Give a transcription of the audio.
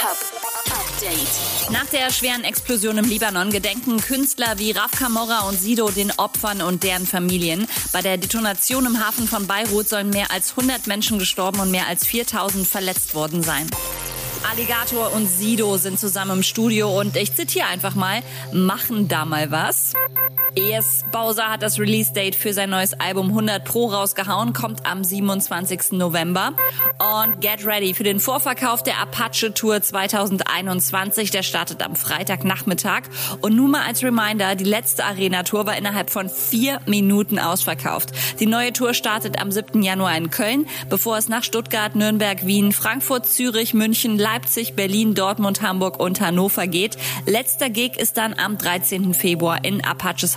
Hip-Hop Update. Nach der schweren Explosion im Libanon gedenken Künstler wie Raf Kamora und Sido den Opfern und deren Familien. Bei der Detonation im Hafen von Beirut sollen mehr als 100 Menschen gestorben und mehr als 4000 verletzt worden sein. Alligator und Sido sind zusammen im Studio und ich zitiere einfach mal, machen da mal was. ES Bowser hat das Release-Date für sein neues Album 100 Pro rausgehauen, kommt am 27. November. Und get ready für den Vorverkauf der Apache Tour 2021. Der startet am Freitagnachmittag. Und nun mal als Reminder, die letzte Arena-Tour war innerhalb von vier Minuten ausverkauft. Die neue Tour startet am 7. Januar in Köln, bevor es nach Stuttgart, Nürnberg, Wien, Frankfurt, Zürich, München, Leipzig, Berlin, Dortmund, Hamburg und Hannover geht. Letzter Gig ist dann am 13. Februar in Apaches